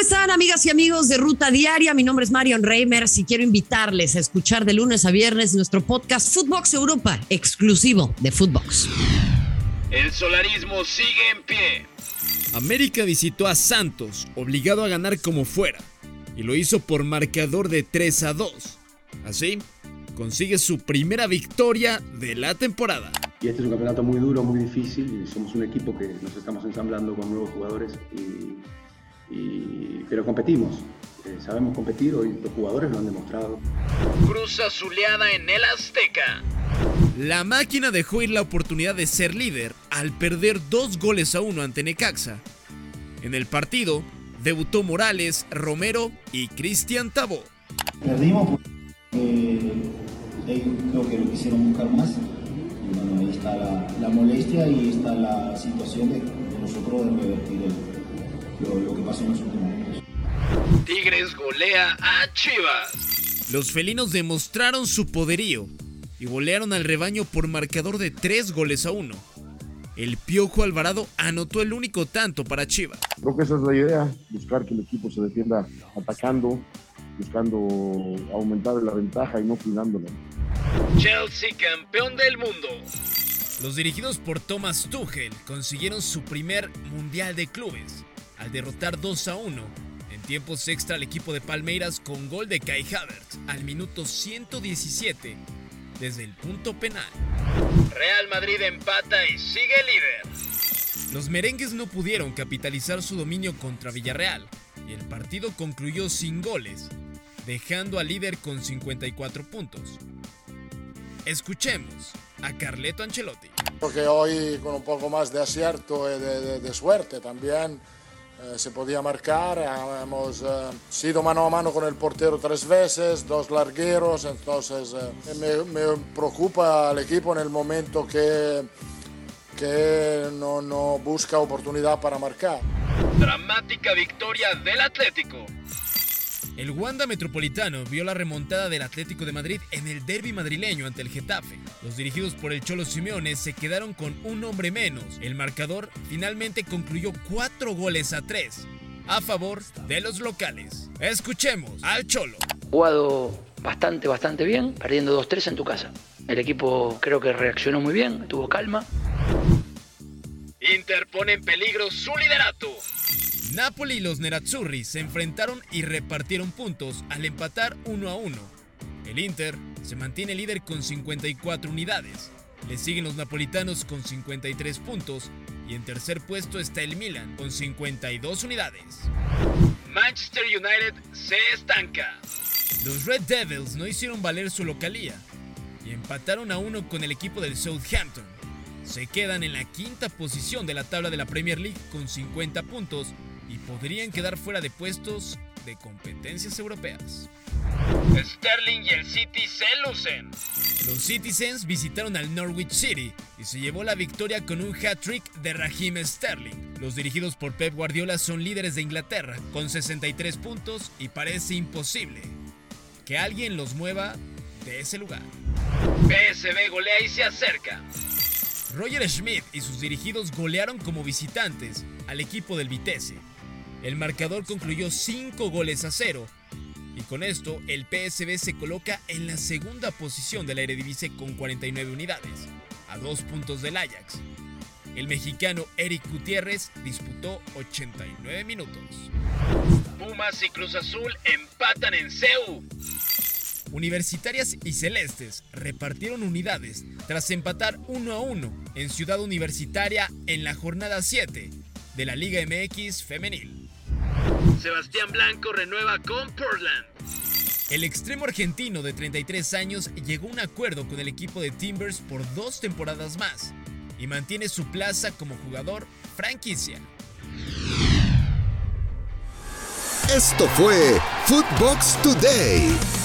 están, amigas y amigos de Ruta Diaria? Mi nombre es Marion Reimers y quiero invitarles a escuchar de lunes a viernes nuestro podcast Footbox Europa, exclusivo de Footbox. El solarismo sigue en pie. América visitó a Santos, obligado a ganar como fuera, y lo hizo por marcador de 3 a 2. Así, consigue su primera victoria de la temporada. Y este es un campeonato muy duro, muy difícil, y somos un equipo que nos estamos ensamblando con nuevos jugadores y pero competimos. Eh, sabemos competir, hoy los jugadores lo han demostrado. Cruz azuleada en el Azteca. La máquina dejó ir la oportunidad de ser líder al perder dos goles a uno ante Necaxa. En el partido debutó Morales, Romero y Cristian Tabó. Perdimos porque eh, creo que lo quisieron buscar más. Y bueno, ahí está la, molestia y está la situación de, nosotros de revertir el, lo, que pasó en los últimos. Tigres golea a Chivas. Los felinos demostraron su poderío y golearon al rebaño por marcador de 3 goles a 1. El Piojo Alvarado anotó el único tanto para Chivas. Creo que esa es la idea, buscar que el equipo se defienda atacando, buscando aumentar la ventaja y no cuidándola. Chelsea campeón del mundo. Los dirigidos por Thomas Tuchel consiguieron su primer Mundial de Clubes al derrotar 2 a 1 en tiempos extra al equipo de Palmeiras con gol de Kai Havertz al minuto 117 desde el punto penal. Real Madrid empata y sigue líder. Los merengues no pudieron capitalizar su dominio contra Villarreal y el partido concluyó sin goles, dejando al líder con 54 puntos. Escuchemos a Carleto Ancelotti. Porque hoy con un poco más de acierto y de suerte también eh, se podía marcar. Hemos eh, sido mano a mano con el portero tres veces, dos largueros, entonces eh, me, me, preocupa el equipo en el momento que, que no, no busca oportunidad para marcar. Dramática victoria del Atlético. El Wanda Metropolitano vio la remontada del Atlético de Madrid en el derby madrileño ante el Getafe. Los dirigidos por el Cholo Simeone se quedaron con un hombre menos. El marcador finalmente concluyó cuatro goles a tres a favor de los locales. Escuchemos al Cholo. Jugado bastante, bastante bien, perdiendo 2-3 en tu casa. El equipo creo que reaccionó muy bien, tuvo calma. Inter pone en peligro su liderato. Napoli y los Nerazzurri se enfrentaron y repartieron puntos al empatar 1 a 1. El Inter se mantiene líder con 54 unidades. Le siguen los napolitanos con 53 puntos y en tercer puesto está el Milan con 52 unidades. Manchester United se estanca. Los Red Devils no hicieron valer su localía y empataron a uno con el equipo del Southampton. Se quedan en la quinta posición de la tabla de la Premier League con 50 puntos podrían quedar fuera de puestos de competencias europeas. Sterling y el City se lucen. Los Citizens visitaron al Norwich City y se llevó la victoria con un hat-trick de Raheem Sterling. Los dirigidos por Pep Guardiola son líderes de Inglaterra con 63 puntos y parece imposible que alguien los mueva de ese lugar. PSV golea y se acerca. Roger Schmidt y sus dirigidos golearon como visitantes al equipo del Vitesse el marcador concluyó 5 goles a 0 y con esto el PSV se coloca en la segunda posición de la Eredivisie con 49 unidades, a dos puntos del Ajax. El mexicano Eric Gutiérrez disputó 89 minutos. Pumas y Cruz Azul empatan en CEU. Universitarias y Celestes repartieron unidades tras empatar 1 a 1 en Ciudad Universitaria en la jornada 7 de la Liga MX femenil. Sebastián Blanco renueva con Portland. El extremo argentino de 33 años llegó a un acuerdo con el equipo de Timbers por dos temporadas más y mantiene su plaza como jugador franquicia. Esto fue Footbox Today.